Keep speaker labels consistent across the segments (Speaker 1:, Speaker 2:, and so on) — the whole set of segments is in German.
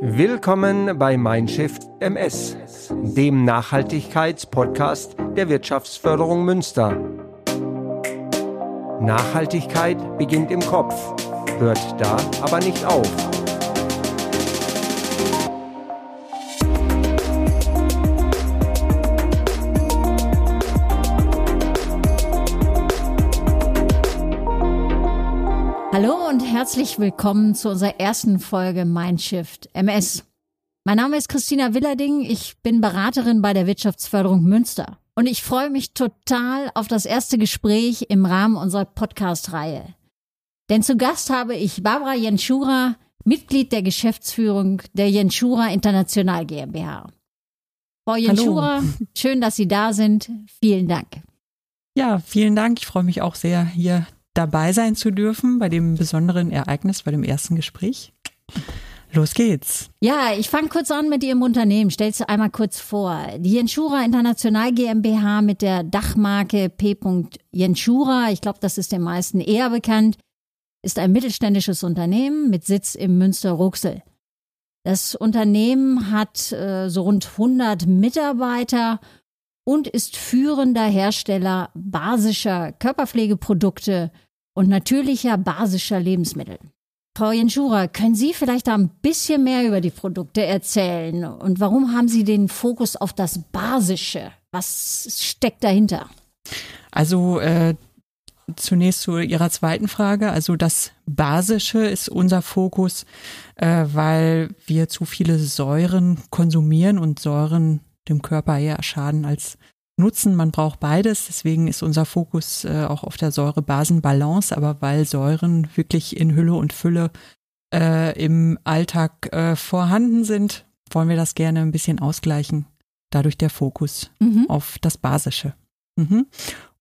Speaker 1: Willkommen bei Mindshift MS, dem Nachhaltigkeitspodcast der Wirtschaftsförderung Münster. Nachhaltigkeit beginnt im Kopf, hört da aber nicht auf.
Speaker 2: Herzlich willkommen zu unserer ersten Folge Mindshift MS. Mein Name ist Christina Willerding, ich bin Beraterin bei der Wirtschaftsförderung Münster und ich freue mich total auf das erste Gespräch im Rahmen unserer Podcast-Reihe. Denn zu Gast habe ich Barbara Jenschura, Mitglied der Geschäftsführung der Jenschura International GmbH. Frau Jenschura, schön, dass Sie da sind. Vielen Dank.
Speaker 3: Ja, vielen Dank. Ich freue mich auch sehr, hier dabei sein zu dürfen bei dem besonderen Ereignis, bei dem ersten Gespräch. Los geht's.
Speaker 2: Ja, ich fange kurz an mit Ihrem Unternehmen. Stellst du einmal kurz vor. Die Jenschura International GmbH mit der Dachmarke P. Jenschura, ich glaube, das ist den meisten eher bekannt, ist ein mittelständisches Unternehmen mit Sitz im Münster-Ruxel. Das Unternehmen hat äh, so rund 100 Mitarbeiter und ist führender Hersteller basischer Körperpflegeprodukte und natürlicher basischer Lebensmittel. Frau Jenschura, können Sie vielleicht ein bisschen mehr über die Produkte erzählen und warum haben Sie den Fokus auf das Basische? Was steckt dahinter?
Speaker 3: Also äh, zunächst zu Ihrer zweiten Frage. Also das Basische ist unser Fokus, äh, weil wir zu viele Säuren konsumieren und Säuren dem Körper eher schaden als nutzen. Man braucht beides. Deswegen ist unser Fokus äh, auch auf der Säure-Basen-Balance. Aber weil Säuren wirklich in Hülle und Fülle äh, im Alltag äh, vorhanden sind, wollen wir das gerne ein bisschen ausgleichen. Dadurch der Fokus mhm. auf das Basische. Mhm.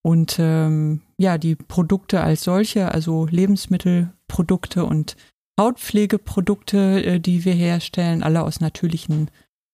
Speaker 3: Und ähm, ja, die Produkte als solche, also Lebensmittelprodukte und Hautpflegeprodukte, äh, die wir herstellen, alle aus natürlichen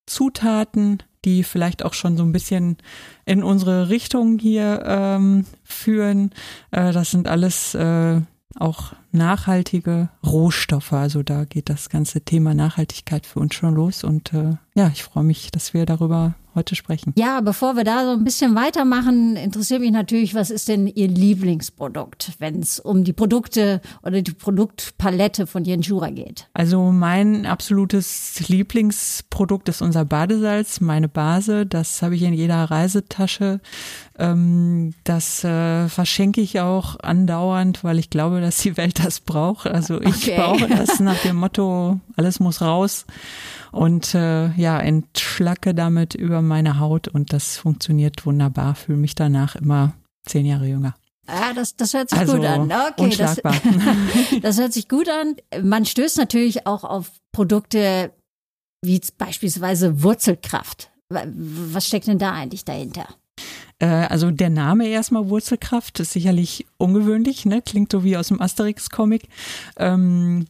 Speaker 3: Zutaten, die vielleicht auch schon so ein bisschen in unsere Richtung hier ähm, führen. Äh, das sind alles äh, auch nachhaltige Rohstoffe. Also da geht das ganze Thema Nachhaltigkeit für uns schon los. Und äh, ja, ich freue mich, dass wir darüber heute sprechen.
Speaker 2: Ja, bevor wir da so ein bisschen weitermachen, interessiert mich natürlich, was ist denn Ihr Lieblingsprodukt, wenn es um die Produkte oder die Produktpalette von Jenjura geht?
Speaker 3: Also mein absolutes Lieblingsprodukt ist unser Badesalz, meine Base. Das habe ich in jeder Reisetasche. Ähm, das äh, verschenke ich auch andauernd, weil ich glaube, dass die Welt das braucht. Also ich okay. brauche das nach dem Motto, alles muss raus und äh, ja, entschlacke damit über meine Haut und das funktioniert wunderbar. Fühle mich danach immer zehn Jahre jünger.
Speaker 2: Ah, das, das hört sich also, gut an. Okay, das, das hört sich gut an. Man stößt natürlich auch auf Produkte wie beispielsweise Wurzelkraft. Was steckt denn da eigentlich dahinter?
Speaker 3: Äh, also der Name erstmal Wurzelkraft ist sicherlich ungewöhnlich, ne? Klingt so wie aus dem Asterix-Comic. Ähm,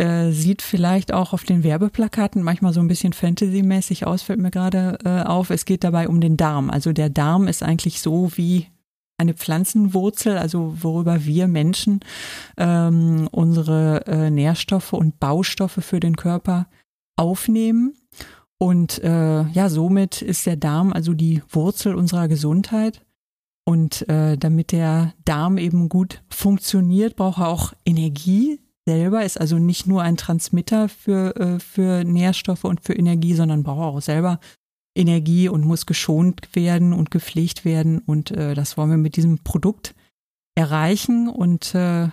Speaker 3: äh, sieht vielleicht auch auf den Werbeplakaten manchmal so ein bisschen Fantasy-mäßig aus, fällt mir gerade äh, auf. Es geht dabei um den Darm. Also der Darm ist eigentlich so wie eine Pflanzenwurzel, also worüber wir Menschen ähm, unsere äh, Nährstoffe und Baustoffe für den Körper aufnehmen. Und äh, ja, somit ist der Darm also die Wurzel unserer Gesundheit. Und äh, damit der Darm eben gut funktioniert, braucht er auch Energie selber ist also nicht nur ein Transmitter für, äh, für Nährstoffe und für Energie, sondern braucht auch selber Energie und muss geschont werden und gepflegt werden. Und äh, das wollen wir mit diesem Produkt erreichen und äh,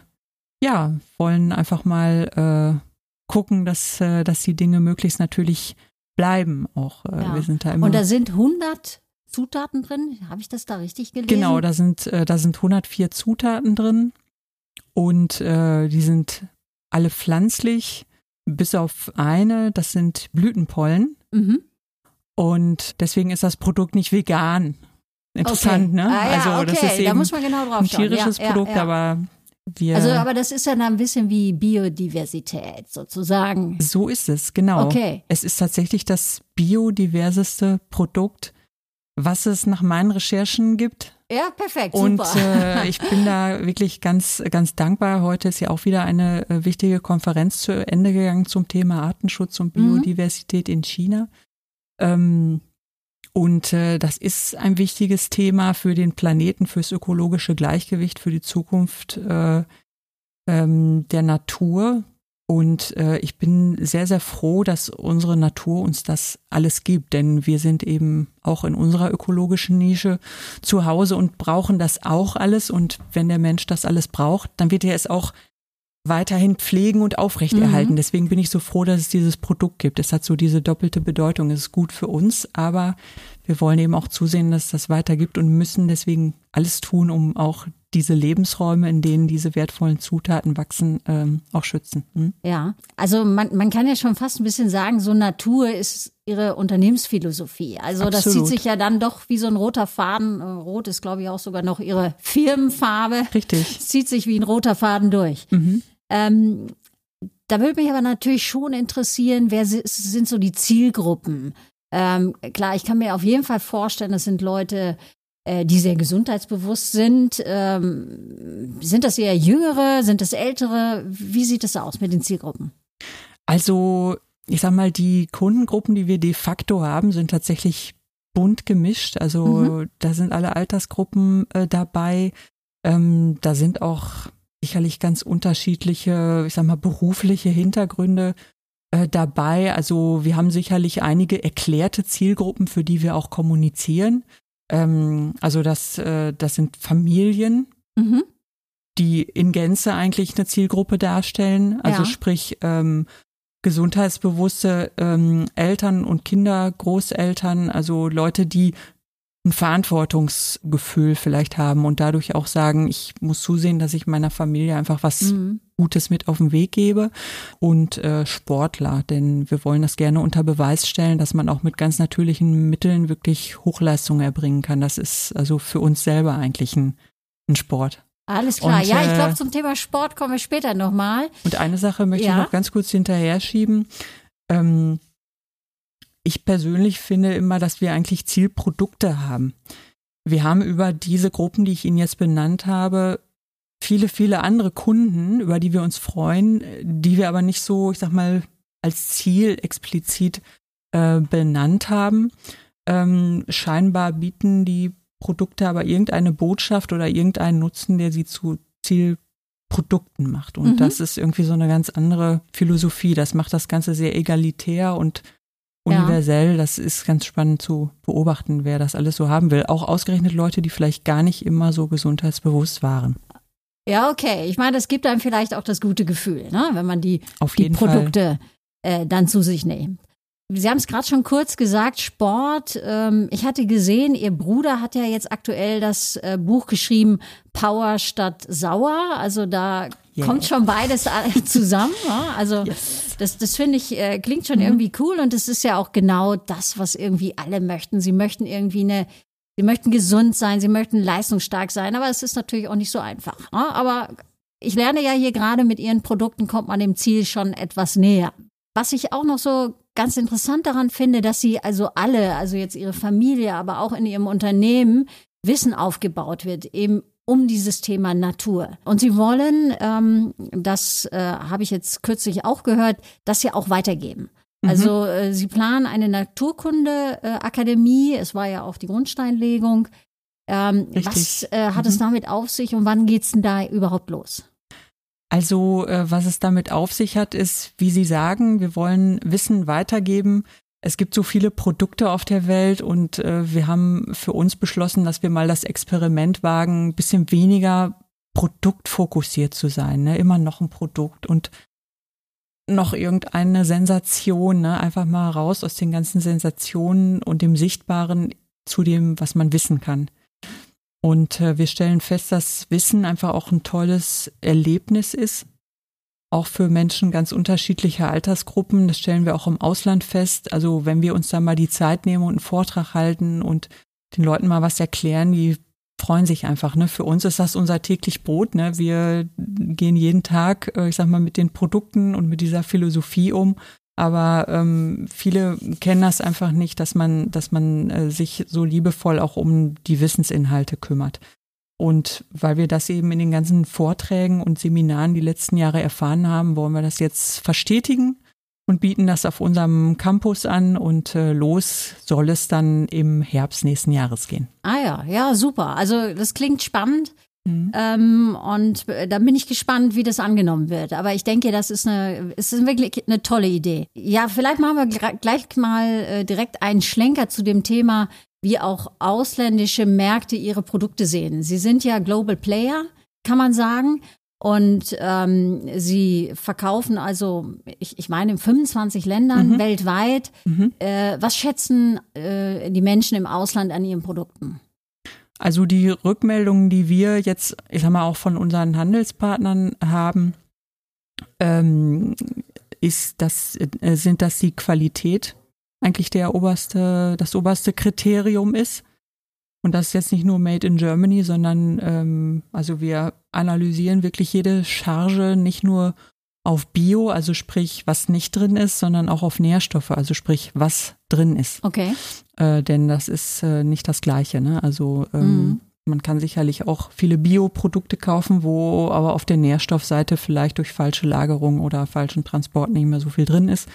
Speaker 3: ja, wollen einfach mal äh, gucken, dass, äh, dass die Dinge möglichst natürlich bleiben. Auch äh, ja. wir sind da immer.
Speaker 2: Und da sind 100 Zutaten drin. Habe ich das da richtig gelesen?
Speaker 3: Genau, da sind, äh, da sind 104 Zutaten drin und äh, die sind alle pflanzlich, bis auf eine, das sind Blütenpollen. Mhm. Und deswegen ist das Produkt nicht vegan. Interessant,
Speaker 2: okay.
Speaker 3: ne?
Speaker 2: Ah, ja, also das ist eben da muss man genau drauf
Speaker 3: ein tierisches
Speaker 2: ja,
Speaker 3: Produkt, aber wir.
Speaker 2: Also, aber das ist ja dann ein bisschen wie Biodiversität sozusagen.
Speaker 3: So ist es, genau.
Speaker 2: Okay.
Speaker 3: Es ist tatsächlich das biodiverseste Produkt, was es nach meinen Recherchen gibt.
Speaker 2: Ja, perfekt.
Speaker 3: Und
Speaker 2: super.
Speaker 3: äh, ich bin da wirklich ganz, ganz dankbar. Heute ist ja auch wieder eine äh, wichtige Konferenz zu Ende gegangen zum Thema Artenschutz und
Speaker 2: Mhm.
Speaker 3: Biodiversität in China. Ähm, und äh, das ist ein wichtiges Thema für den Planeten, fürs ökologische Gleichgewicht, für die Zukunft äh, ähm, der Natur. Und äh, ich bin sehr, sehr froh, dass unsere Natur uns das alles gibt, denn wir sind eben auch in unserer ökologischen Nische zu Hause und brauchen das auch alles. Und wenn der Mensch das alles braucht, dann wird er es auch weiterhin pflegen und aufrechterhalten.
Speaker 2: Mhm.
Speaker 3: Deswegen bin ich so froh, dass es dieses Produkt gibt. Es hat so diese doppelte Bedeutung. Es ist gut für uns, aber wir wollen eben auch zusehen, dass es das weitergibt und müssen deswegen alles tun, um auch diese Lebensräume, in denen diese wertvollen Zutaten wachsen, ähm, auch schützen. Hm?
Speaker 2: Ja, also man, man kann ja schon fast ein bisschen sagen, so Natur ist ihre Unternehmensphilosophie. Also das
Speaker 3: Absolut.
Speaker 2: zieht sich ja dann doch wie so ein roter Faden. Äh, Rot ist, glaube ich, auch sogar noch ihre Firmenfarbe.
Speaker 3: Richtig.
Speaker 2: Es zieht sich wie ein roter Faden durch.
Speaker 3: Mhm.
Speaker 2: Ähm, da würde mich aber natürlich schon interessieren, wer si- sind so die Zielgruppen? Ähm, klar, ich kann mir auf jeden Fall vorstellen, das sind Leute, die sehr gesundheitsbewusst sind. Ähm, sind das eher Jüngere? Sind das Ältere? Wie sieht es aus mit den Zielgruppen?
Speaker 3: Also, ich sag mal, die Kundengruppen, die wir de facto haben, sind tatsächlich bunt gemischt. Also
Speaker 2: Mhm.
Speaker 3: da sind alle Altersgruppen äh, dabei. Ähm, da sind auch sicherlich ganz unterschiedliche, ich sag mal, berufliche Hintergründe äh, dabei. Also wir haben sicherlich einige erklärte Zielgruppen, für die wir auch kommunizieren. Ähm, also das, äh, das sind Familien,
Speaker 2: Mhm.
Speaker 3: die in Gänze eigentlich eine Zielgruppe darstellen. Also
Speaker 2: Ja.
Speaker 3: sprich ähm, gesundheitsbewusste ähm, Eltern und Kinder, Großeltern, also Leute, die ein Verantwortungsgefühl vielleicht haben und dadurch auch sagen, ich muss zusehen, dass ich meiner Familie einfach was
Speaker 2: Mhm.
Speaker 3: Gutes mit auf den Weg gebe und äh, Sportler, denn wir wollen das gerne unter Beweis stellen, dass man auch mit ganz natürlichen Mitteln wirklich Hochleistungen erbringen kann. Das ist also für uns selber eigentlich ein, ein Sport.
Speaker 2: Alles klar.
Speaker 3: Und,
Speaker 2: ja, ich
Speaker 3: äh,
Speaker 2: glaube, zum Thema Sport kommen wir später nochmal.
Speaker 3: Und eine Sache möchte
Speaker 2: Ja.
Speaker 3: ich noch ganz kurz hinterher schieben. Ähm, ich persönlich finde immer, dass wir eigentlich Zielprodukte haben. Wir haben über diese Gruppen, die ich Ihnen jetzt benannt habe, viele, viele andere Kunden, über die wir uns freuen, die wir aber nicht so, ich sag mal, als Ziel explizit äh, benannt haben. Ähm, scheinbar bieten die Produkte aber irgendeine Botschaft oder irgendeinen Nutzen, der sie zu Zielprodukten macht. Und
Speaker 2: Mhm.
Speaker 3: das ist irgendwie so eine ganz andere Philosophie. Das macht das Ganze sehr egalitär und
Speaker 2: Ja.
Speaker 3: universell. Das ist ganz spannend zu beobachten, wer das alles so haben will. Auch ausgerechnet Leute, die vielleicht gar nicht immer so gesundheitsbewusst waren.
Speaker 2: Ja, okay. Ich meine, das gibt einem vielleicht auch das gute Gefühl, ne? wenn man die,
Speaker 3: Auf
Speaker 2: die. Produkte äh, dann zu sich nimmt. Sie haben es gerade schon kurz gesagt, Sport. Ähm, ich hatte gesehen, Ihr Bruder hat ja jetzt aktuell das äh, Buch geschrieben, Power statt Sauer. Also da
Speaker 3: Yeah.
Speaker 2: kommt schon beides zusammen. Ja? Also das, das finde ich, äh, klingt schon irgendwie cool und es ist ja auch genau das, was irgendwie alle möchten. Sie möchten irgendwie eine, sie möchten gesund sein, sie möchten leistungsstark sein, aber es ist natürlich auch nicht so einfach. Ja? Aber ich lerne ja hier gerade mit Ihren Produkten kommt man dem Ziel schon etwas näher. Was ich auch noch so ganz interessant daran finde, dass Sie also alle, also jetzt Ihre Familie, aber auch in Ihrem Unternehmen Wissen aufgebaut wird, eben um dieses Thema Natur. Und Sie wollen, ähm, das äh, habe ich jetzt kürzlich auch gehört, das ja auch weitergeben.
Speaker 3: Mhm.
Speaker 2: Also äh, Sie planen eine Naturkunde-Akademie, es war ja auch die Grundsteinlegung. Ähm, was äh, hat es
Speaker 3: Mhm.
Speaker 2: damit auf sich und wann geht's denn da überhaupt los?
Speaker 3: Also, äh, was es damit auf sich hat, ist, wie Sie sagen, wir wollen Wissen weitergeben. Es gibt so viele Produkte auf der Welt und äh, wir haben für uns beschlossen, dass wir mal das Experiment wagen, ein bisschen weniger produktfokussiert zu sein. Ne? Immer noch ein Produkt und noch irgendeine Sensation, ne? einfach mal raus aus den ganzen Sensationen und dem Sichtbaren zu dem, was man wissen kann. Und äh, wir stellen fest, dass Wissen einfach auch ein tolles Erlebnis ist, auch für Menschen ganz unterschiedlicher Altersgruppen. Das stellen wir auch im Ausland fest. Also wenn wir uns da mal die Zeit nehmen und einen Vortrag halten und den Leuten mal was erklären, die freuen sich einfach. Ne? Für uns ist das unser täglich Brot. Ne? Wir gehen jeden Tag, äh, ich sag mal, mit den Produkten und mit dieser Philosophie um Aber ähm, viele kennen das einfach nicht, dass man, dass man äh, sich so liebevoll auch um die Wissensinhalte kümmert. Und weil wir das eben in den ganzen Vorträgen und Seminaren die letzten Jahre erfahren haben, wollen wir das jetzt verstetigen und bieten das auf unserem Campus an und äh, los soll es dann im Herbst nächsten Jahres gehen.
Speaker 2: Ah ja, ja, super. Also das klingt spannend. Mhm. Ähm, und äh, da bin ich gespannt, wie das angenommen wird. Aber ich denke, das ist eine, ist wirklich eine tolle Idee. Ja, vielleicht machen wir gleich mal äh, direkt einen Schlenker zu dem Thema, wie auch ausländische Märkte ihre Produkte sehen. Sie sind ja Global Player, kann man sagen. Und ähm, sie verkaufen also, ich, ich meine, in 25 Ländern mhm. weltweit. Mhm. Äh, was schätzen äh, die Menschen im Ausland an ihren Produkten?
Speaker 3: Also die Rückmeldungen, die wir jetzt, ich sag mal, auch von unseren Handelspartnern haben, ähm, ist das, äh, sind das die Qualität eigentlich der oberste, das oberste Kriterium ist. Und das ist jetzt nicht nur Made in Germany, sondern ähm, also wir analysieren wirklich jede Charge nicht nur auf Bio, also sprich, was nicht drin ist, sondern auch auf Nährstoffe, also sprich, was drin ist.
Speaker 2: Okay.
Speaker 3: Äh, denn das ist äh, nicht das Gleiche. Ne? Also ähm, mhm. man kann sicherlich auch viele Bioprodukte kaufen, wo aber auf der Nährstoffseite vielleicht durch falsche Lagerung oder falschen Transport nicht mehr so viel drin ist.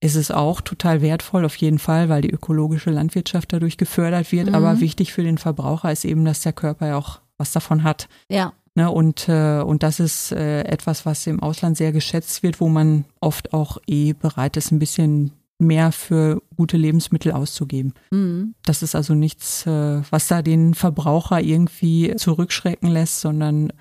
Speaker 3: Ist es auch total wertvoll, auf jeden Fall, weil die ökologische Landwirtschaft dadurch gefördert wird. Mhm. Aber wichtig für den Verbraucher ist eben, dass der Körper ja auch was davon hat.
Speaker 2: Ja.
Speaker 3: Ne, und, äh, und das ist äh, etwas, was im Ausland sehr geschätzt wird, wo man oft auch eh bereit ist, ein bisschen mehr für gute Lebensmittel auszugeben. Mhm. Das ist also nichts, äh, was da den Verbraucher irgendwie zurückschrecken lässt, sondern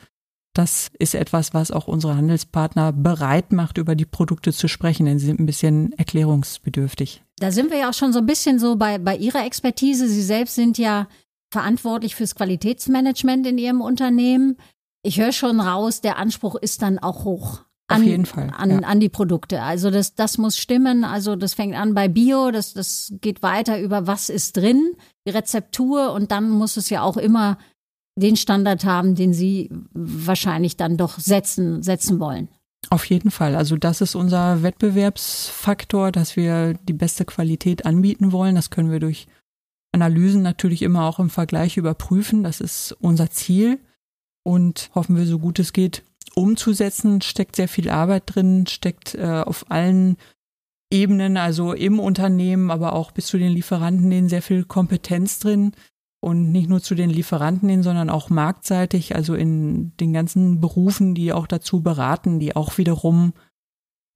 Speaker 3: das ist etwas, was auch unsere Handelspartner bereit macht, über die Produkte zu sprechen, denn sie sind ein bisschen erklärungsbedürftig.
Speaker 2: Da sind wir ja auch schon so ein bisschen so bei, bei Ihrer Expertise. Sie selbst sind ja verantwortlich fürs Qualitätsmanagement in Ihrem Unternehmen ich höre schon raus, der Anspruch ist dann auch hoch.
Speaker 3: An, Auf jeden Fall.
Speaker 2: An, ja. an die Produkte. Also das, das muss stimmen. Also das fängt an bei Bio, das, das geht weiter über was ist drin, die Rezeptur und dann muss es ja auch immer den Standard haben, den Sie wahrscheinlich dann doch setzen, setzen wollen.
Speaker 3: Auf jeden Fall. Also das ist unser Wettbewerbsfaktor, dass wir die beste Qualität anbieten wollen. Das können wir durch Analysen natürlich immer auch im Vergleich überprüfen. Das ist unser Ziel und hoffen wir, so gut es geht, umzusetzen. Steckt sehr viel Arbeit drin, steckt äh, auf allen Ebenen, also im Unternehmen, aber auch bis zu den Lieferanten hin sehr viel Kompetenz drin. Und nicht nur zu den Lieferanten hin, sondern auch marktseitig, also in den ganzen Berufen, die auch dazu beraten, die auch wiederum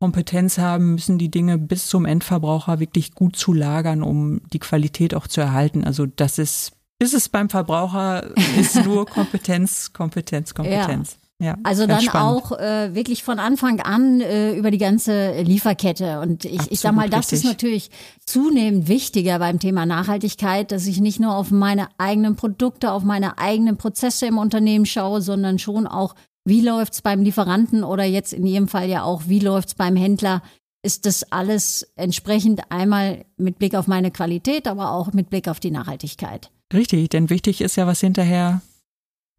Speaker 3: Kompetenz haben, müssen die Dinge bis zum Endverbraucher wirklich gut zu lagern, um die Qualität auch zu erhalten. Also das ist ist es beim Verbraucher ist nur Kompetenz, Kompetenz, Kompetenz.
Speaker 2: Ja. Ja, also dann spannend. auch äh, wirklich von Anfang an äh, über die ganze Lieferkette. Und ich, ich sag mal, das richtig. ist natürlich zunehmend wichtiger beim Thema Nachhaltigkeit, dass ich nicht nur auf meine eigenen Produkte, auf meine eigenen Prozesse im Unternehmen schaue, sondern schon auch, wie läuft's beim Lieferanten oder jetzt in jedem Fall ja auch, wie läuft's beim Händler. Ist das alles entsprechend einmal mit Blick auf meine Qualität, aber auch mit Blick auf die Nachhaltigkeit?
Speaker 3: Richtig, denn wichtig ist ja, was hinterher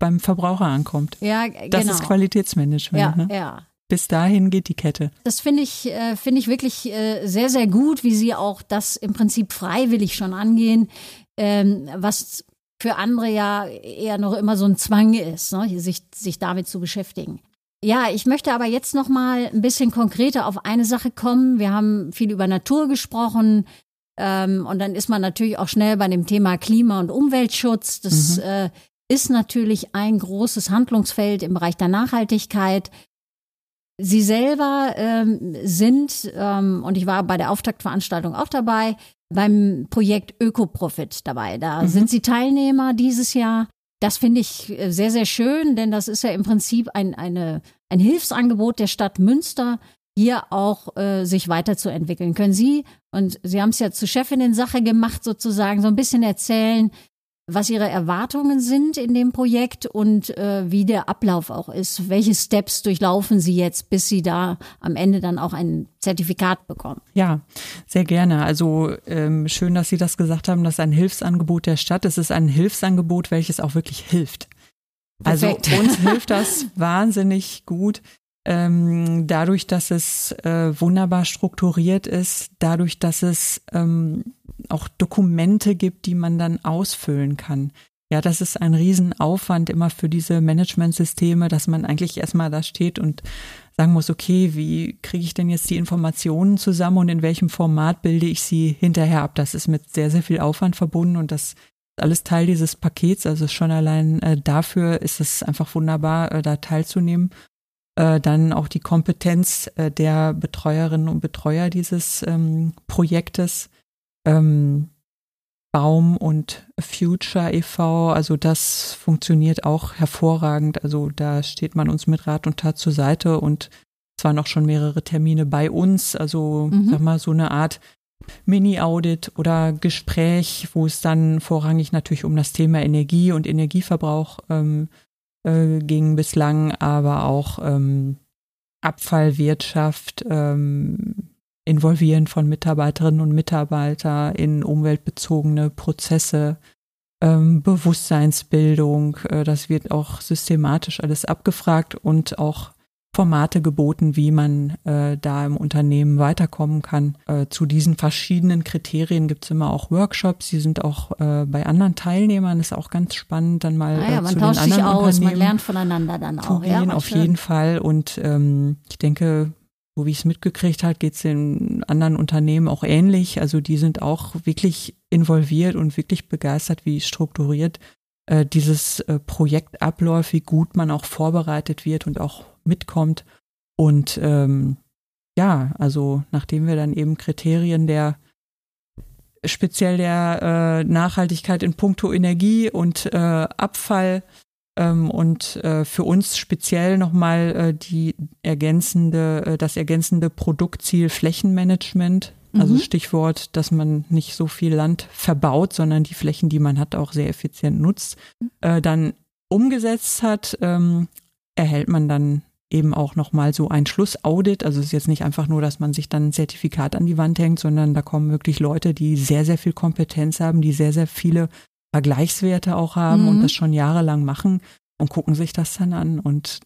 Speaker 3: beim Verbraucher ankommt.
Speaker 2: Ja,
Speaker 3: das
Speaker 2: genau.
Speaker 3: ist Qualitätsmanagement.
Speaker 2: Ja,
Speaker 3: ne?
Speaker 2: ja.
Speaker 3: Bis dahin geht die Kette.
Speaker 2: Das finde ich, äh, finde ich wirklich äh, sehr, sehr gut, wie Sie auch das im Prinzip freiwillig schon angehen, ähm, was für andere ja eher noch immer so ein Zwang ist, ne, sich, sich damit zu beschäftigen. Ja, ich möchte aber jetzt noch mal ein bisschen konkreter auf eine Sache kommen. Wir haben viel über Natur gesprochen, ähm, und dann ist man natürlich auch schnell bei dem Thema Klima- und Umweltschutz. Das mhm. äh, ist natürlich ein großes Handlungsfeld im Bereich der Nachhaltigkeit. Sie selber ähm, sind, ähm, und ich war bei der Auftaktveranstaltung auch dabei, beim Projekt Ökoprofit dabei. Da mhm. sind Sie Teilnehmer dieses Jahr. Das finde ich äh, sehr, sehr schön, denn das ist ja im Prinzip ein, eine, ein Hilfsangebot der Stadt Münster, hier auch äh, sich weiterzuentwickeln. Können Sie, und Sie haben es ja zur Chefin in Sache gemacht, sozusagen, so ein bisschen erzählen, was Ihre Erwartungen sind in dem Projekt und äh, wie der Ablauf auch ist. Welche Steps durchlaufen Sie jetzt, bis Sie da am Ende dann auch ein Zertifikat bekommen?
Speaker 3: Ja, sehr gerne. Also ähm, schön, dass Sie das gesagt haben, das ist ein Hilfsangebot der Stadt. Es ist ein Hilfsangebot, welches auch wirklich hilft. Also Perfekt. Also uns hilft das wahnsinnig gut, ähm, dadurch, dass es äh, wunderbar strukturiert ist, dadurch, dass es ähm, auch Dokumente gibt, die man dann ausfüllen kann. Ja, das ist ein Riesenaufwand immer für diese Managementsysteme, dass man eigentlich erstmal da steht und sagen muss, okay, wie kriege ich denn jetzt die Informationen zusammen und in welchem Format bilde ich sie hinterher ab? Das ist mit sehr, sehr viel Aufwand verbunden und das ist alles Teil dieses Pakets. Also schon allein äh, dafür ist es einfach wunderbar, äh, da teilzunehmen. Äh, dann auch die Kompetenz äh, der Betreuerinnen und Betreuer dieses ähm, Projektes. Ähm, Baum und Future e.V., also das funktioniert auch hervorragend. Also da steht man uns mit Rat und Tat zur Seite und zwar noch schon mehrere Termine bei uns, also mhm. sag mal so eine Art Mini-Audit oder Gespräch, wo es dann vorrangig natürlich um das Thema Energie und Energieverbrauch ähm, äh, ging bislang, aber auch ähm, Abfallwirtschaft, ähm, Involvieren von Mitarbeiterinnen und Mitarbeitern in umweltbezogene Prozesse, ähm, Bewusstseinsbildung. Äh, das wird auch systematisch alles abgefragt und auch Formate geboten, wie man äh, da im Unternehmen weiterkommen kann. Äh, zu diesen verschiedenen Kriterien gibt es immer auch Workshops, die sind auch äh, bei anderen Teilnehmern, ist auch ganz spannend, dann mal
Speaker 2: ah ja,
Speaker 3: äh,
Speaker 2: man
Speaker 3: zu
Speaker 2: tauscht
Speaker 3: den
Speaker 2: sich
Speaker 3: anderen
Speaker 2: aus, man lernt voneinander dann auch. Ja,
Speaker 3: gehen,
Speaker 2: was
Speaker 3: auf
Speaker 2: schön.
Speaker 3: jeden Fall. Und ähm, ich denke, so wie ich es mitgekriegt habe, geht es in anderen Unternehmen auch ähnlich. Also die sind auch wirklich involviert und wirklich begeistert, wie strukturiert äh, dieses äh, Projekt abläuft, wie gut man auch vorbereitet wird und auch mitkommt. Und ähm, ja, also nachdem wir dann eben Kriterien der speziell der äh, Nachhaltigkeit in puncto Energie und äh, Abfall ähm, und äh, für uns speziell nochmal äh, die ergänzende, äh, das ergänzende Produktziel Flächenmanagement. Also
Speaker 2: Mhm.
Speaker 3: Stichwort, dass man nicht so viel Land verbaut, sondern die Flächen, die man hat, auch sehr effizient nutzt, äh, dann umgesetzt hat, ähm, erhält man dann eben auch nochmal so ein Schlussaudit. Also es ist jetzt nicht einfach nur, dass man sich dann ein Zertifikat an die Wand hängt, sondern da kommen wirklich Leute, die sehr, sehr viel Kompetenz haben, die sehr, sehr viele Vergleichswerte auch haben
Speaker 2: Mhm.
Speaker 3: und das schon jahrelang machen und gucken sich das dann an und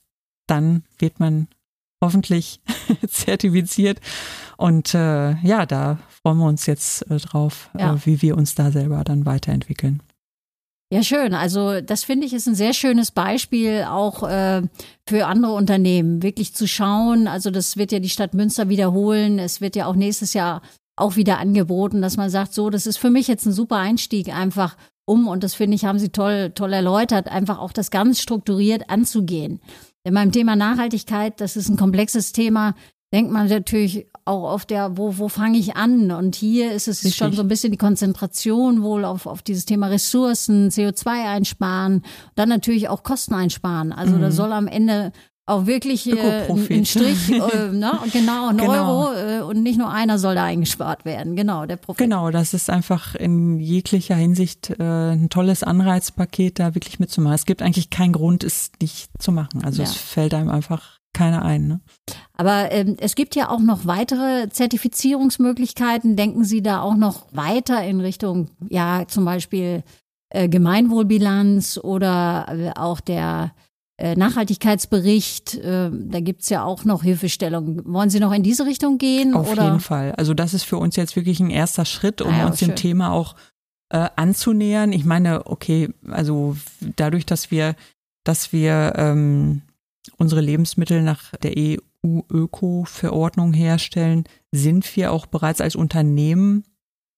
Speaker 3: dann wird man hoffentlich zertifiziert und äh, ja, da freuen wir uns jetzt äh, drauf,
Speaker 2: Ja.
Speaker 3: äh, wie wir uns da selber dann weiterentwickeln.
Speaker 2: Ja, schön. Also das finde ich ist ein sehr schönes Beispiel auch äh, für andere Unternehmen, wirklich zu schauen. Also das wird ja die Stadt Münster wiederholen. Es wird ja auch nächstes Jahr auch wieder angeboten, dass man sagt, so, das ist für mich jetzt ein super Einstieg einfach um, und das finde ich, haben Sie toll, toll erläutert, einfach auch das ganz strukturiert anzugehen. Denn beim Thema Nachhaltigkeit, das ist ein komplexes Thema, denkt man natürlich auch auf der, wo, wo fange ich an? Und hier ist es
Speaker 3: Richtig.
Speaker 2: schon so ein bisschen die Konzentration wohl auf, auf dieses Thema Ressourcen, CO2 einsparen, dann natürlich auch Kosten einsparen. Also da
Speaker 3: Mhm.
Speaker 2: soll am Ende auch wirklich äh, ein, Strich, äh, ne? Und genau, ein
Speaker 3: Genau.
Speaker 2: Euro äh, und nicht nur einer soll da eingespart werden. Genau, der Profit.
Speaker 3: Genau, das ist einfach in jeglicher Hinsicht äh, ein tolles Anreizpaket, da wirklich mitzumachen. Es gibt eigentlich keinen Grund, es nicht zu machen. Also
Speaker 2: Ja.
Speaker 3: es fällt einem einfach keiner ein. Ne?
Speaker 2: Aber ähm, es gibt ja auch noch weitere Zertifizierungsmöglichkeiten. Denken Sie da auch noch weiter in Richtung, ja, zum Beispiel äh, Gemeinwohlbilanz oder äh, auch der äh, Nachhaltigkeitsbericht? Äh, da gibt's ja auch noch Hilfestellungen. Wollen Sie noch in diese Richtung gehen?
Speaker 3: Auf
Speaker 2: oder?
Speaker 3: jeden Fall. Also das ist für uns jetzt wirklich ein erster Schritt, um
Speaker 2: Ah ja,
Speaker 3: uns
Speaker 2: schön.
Speaker 3: dem Thema auch äh, anzunähern. Ich meine, okay, also dadurch, dass wir, dass wir ähm, unsere Lebensmittel nach der EU-Öko-Verordnung herstellen, sind wir auch bereits als Unternehmen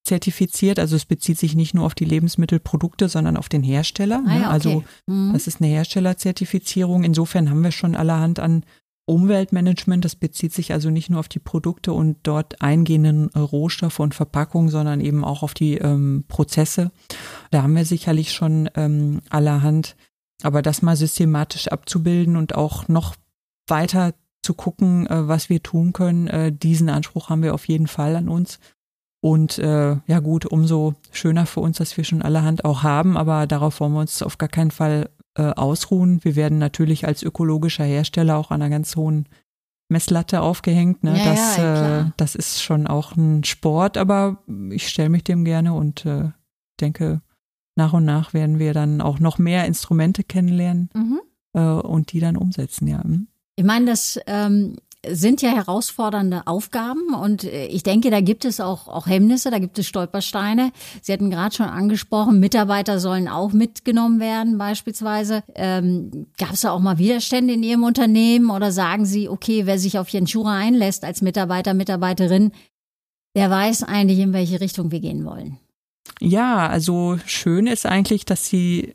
Speaker 3: zertifiziert. Also es bezieht sich nicht nur auf die Lebensmittelprodukte, sondern auf den Hersteller.
Speaker 2: Ah
Speaker 3: ne?
Speaker 2: ja, okay.
Speaker 3: Also
Speaker 2: Mhm.
Speaker 3: das ist eine Herstellerzertifizierung. Insofern haben wir schon allerhand an Umweltmanagement. Das bezieht sich also nicht nur auf die Produkte und dort eingehenden Rohstoffe und Verpackungen, sondern eben auch auf die ähm, Prozesse. Da haben wir sicherlich schon ähm, allerhand. Aber das mal systematisch abzubilden und auch noch weiter zu gucken, äh, was wir tun können, äh, diesen Anspruch haben wir auf jeden Fall an uns. Und äh, ja gut, umso schöner für uns, dass wir schon allerhand auch haben, aber darauf wollen wir uns auf gar keinen Fall äh, ausruhen. Wir werden natürlich als ökologischer Hersteller auch an einer ganz hohen Messlatte aufgehängt. Ne?
Speaker 2: Ja,
Speaker 3: das,
Speaker 2: ja,
Speaker 3: äh, das ist schon auch ein Sport, aber ich stelle mich dem gerne und äh, denke, nach und nach werden wir dann auch noch mehr Instrumente kennenlernen
Speaker 2: Mhm.
Speaker 3: äh, und die dann umsetzen, ja. Hm.
Speaker 2: Ich meine, das ähm, sind ja herausfordernde Aufgaben und äh, ich denke, da gibt es auch, auch Hemmnisse, da gibt es Stolpersteine. Sie hatten gerade schon angesprochen, Mitarbeiter sollen auch mitgenommen werden beispielsweise. Ähm, Gab es da auch mal Widerstände in Ihrem Unternehmen oder sagen Sie, okay, wer sich auf Jenschura einlässt als Mitarbeiter, Mitarbeiterin, der weiß eigentlich, in welche Richtung wir gehen wollen?
Speaker 3: Ja, also schön ist eigentlich, dass sie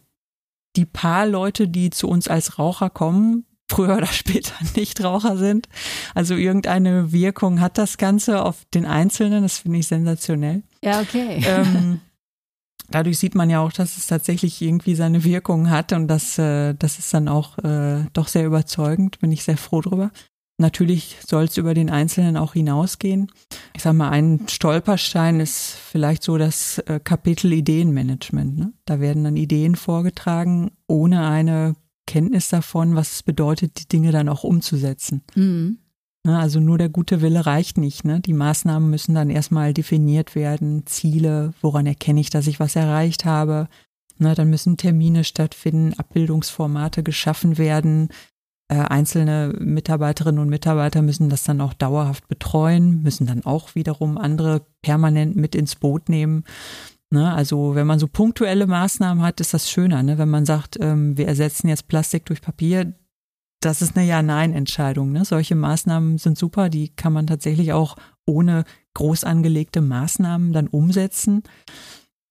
Speaker 3: die paar Leute, die zu uns als Raucher kommen, früher oder später Nichtraucher sind. Also irgendeine Wirkung hat das Ganze auf den Einzelnen. Das finde ich sensationell.
Speaker 2: Ja, okay.
Speaker 3: Ähm, dadurch sieht man ja auch, dass es tatsächlich irgendwie seine Wirkung hat und das, äh, das ist dann auch äh, doch sehr überzeugend. Bin ich sehr froh drüber. Natürlich soll es über den Einzelnen auch hinausgehen. Ich sag mal, ein Stolperstein ist vielleicht so das äh, Kapitel Ideenmanagement. Ne? Da werden dann Ideen vorgetragen, ohne eine Kenntnis davon, was es bedeutet, die Dinge dann auch umzusetzen. Mhm. Ne, also nur der gute Wille reicht nicht. Ne? Die Maßnahmen müssen dann erstmal definiert werden, Ziele, woran erkenne ich, dass ich was erreicht habe. Ne, dann müssen Termine stattfinden, Abbildungsformate geschaffen werden. Äh, einzelne Mitarbeiterinnen und Mitarbeiter müssen das dann auch dauerhaft betreuen, müssen dann auch wiederum andere permanent mit ins Boot nehmen. Ne? Also wenn man so punktuelle Maßnahmen hat, ist das schöner. Ne? Wenn man sagt, ähm, wir ersetzen jetzt Plastik durch Papier, das ist eine Ja-Nein-Entscheidung. Ne? Solche Maßnahmen sind super, die kann man tatsächlich auch ohne groß angelegte Maßnahmen dann umsetzen.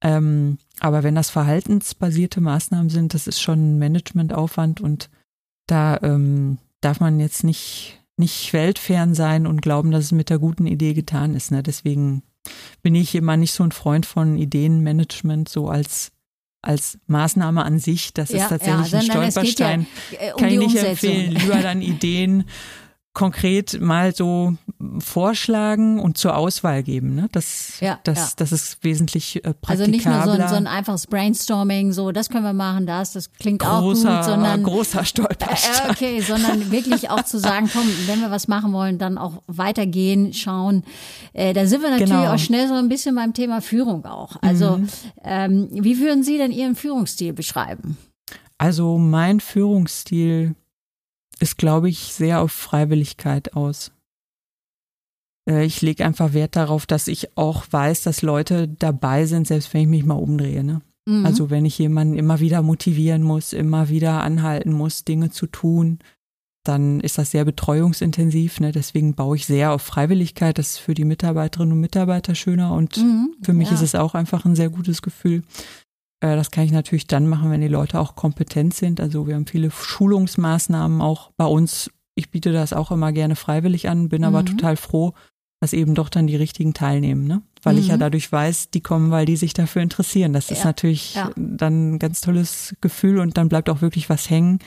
Speaker 3: Ähm, aber wenn das verhaltensbasierte Maßnahmen sind, das ist schon ein Managementaufwand und da ähm, darf man jetzt nicht, nicht weltfern sein und glauben, dass es mit der guten Idee getan ist. Ne? Deswegen bin ich immer nicht so ein Freund von Ideenmanagement, so als als Maßnahme an sich. Das ja, ist tatsächlich ja, ein Stolperstein. Ja, um Kann ich nicht empfehlen. Lieber dann Ideen konkret mal so vorschlagen und zur Auswahl geben. Ne? Das, ja, das, ja. das ist wesentlich äh, praktikabler.
Speaker 2: Also nicht nur so ein, so ein einfaches Brainstorming, so das können wir machen, das, das klingt großer, auch gut, sondern
Speaker 3: großer Stolperstein.
Speaker 2: Äh, okay, sondern wirklich auch zu sagen, komm, wenn wir was machen wollen, dann auch weitergehen, schauen. Äh, da sind wir natürlich genau. auch schnell so ein bisschen beim Thema Führung auch. Also mhm. ähm, wie würden Sie denn Ihren Führungsstil beschreiben?
Speaker 3: Also mein Führungsstil ist, glaube ich, sehr auf Freiwilligkeit aus. Äh, ich lege einfach Wert darauf, dass ich auch weiß, dass Leute dabei sind, selbst wenn ich mich mal umdrehe. Ne? Mhm. Also wenn ich jemanden immer wieder motivieren muss, immer wieder anhalten muss, Dinge zu tun, dann ist das sehr betreuungsintensiv. Ne? Deswegen baue ich sehr auf Freiwilligkeit. Das ist für die Mitarbeiterinnen und Mitarbeiter schöner und mhm, für mich ja. ist es auch einfach ein sehr gutes Gefühl. Äh, das kann ich natürlich dann machen, wenn die Leute auch kompetent sind. Also wir haben viele Schulungsmaßnahmen auch bei uns. Ich biete das auch immer gerne freiwillig an, bin mhm. aber total froh, dass eben doch dann die richtigen teilnehmen, ne? Weil mhm. ich ja mhm. dadurch weiß, die kommen, weil die sich dafür interessieren. Das ja. ist natürlich ja. dann ein ganz tolles Gefühl und dann bleibt auch wirklich was hängen.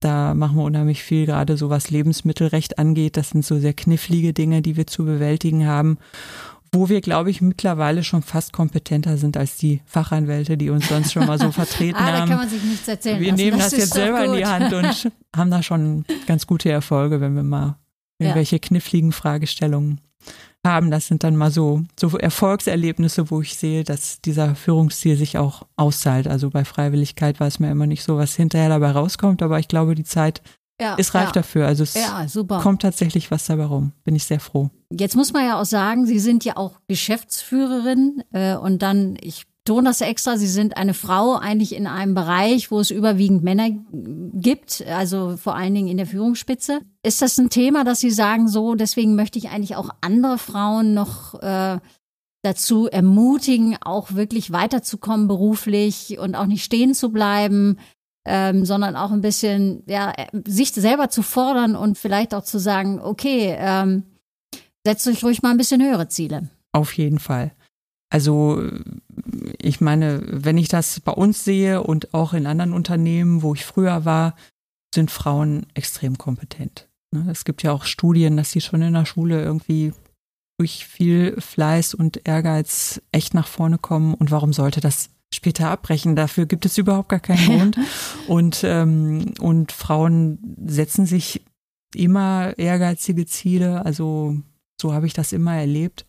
Speaker 3: Da machen wir unheimlich viel, gerade so was Lebensmittelrecht angeht. Das sind so sehr knifflige Dinge, die wir zu bewältigen haben wo wir, glaube ich, mittlerweile schon fast kompetenter sind als die Fachanwälte, die uns sonst schon mal so vertreten ah, haben.
Speaker 2: Da kann man sich nichts erzählen.
Speaker 3: Wir
Speaker 2: lassen.
Speaker 3: nehmen das, das jetzt selber gut. in die Hand und haben da schon ganz gute Erfolge, wenn wir mal irgendwelche ja. kniffligen Fragestellungen haben. Das sind dann mal so, so Erfolgserlebnisse, wo ich sehe, dass dieser Führungsstil sich auch auszahlt. Also bei Freiwilligkeit weiß man immer nicht so, was hinterher dabei rauskommt, aber ich glaube, die Zeit ja, ist reif ja. dafür. Also es ja, kommt tatsächlich was dabei rum. Bin ich sehr froh.
Speaker 2: Jetzt muss man ja auch sagen, Sie sind ja auch Geschäftsführerin äh, und dann, ich betone das extra, Sie sind eine Frau eigentlich in einem Bereich, wo es überwiegend Männer gibt, also vor allen Dingen in der Führungsspitze. Ist das ein Thema, dass Sie sagen, so, deswegen möchte ich eigentlich auch andere Frauen noch äh, dazu ermutigen, auch wirklich weiterzukommen beruflich und auch nicht stehen zu bleiben? Ähm, sondern auch ein bisschen, ja, sich selber zu fordern und vielleicht auch zu sagen, okay, ähm, setzt euch ruhig mal ein bisschen höhere Ziele.
Speaker 3: Auf jeden Fall. Also ich meine, wenn ich das bei uns sehe und auch in anderen Unternehmen, wo ich früher war, sind Frauen extrem kompetent. Ne, es gibt ja auch Studien, dass sie schon in der Schule irgendwie durch viel Fleiß und Ehrgeiz echt nach vorne kommen. Und warum sollte das später abbrechen. Dafür gibt es überhaupt gar keinen Grund. und, ähm, und Frauen setzen sich immer ehrgeizige Ziele. Also so habe ich das immer erlebt.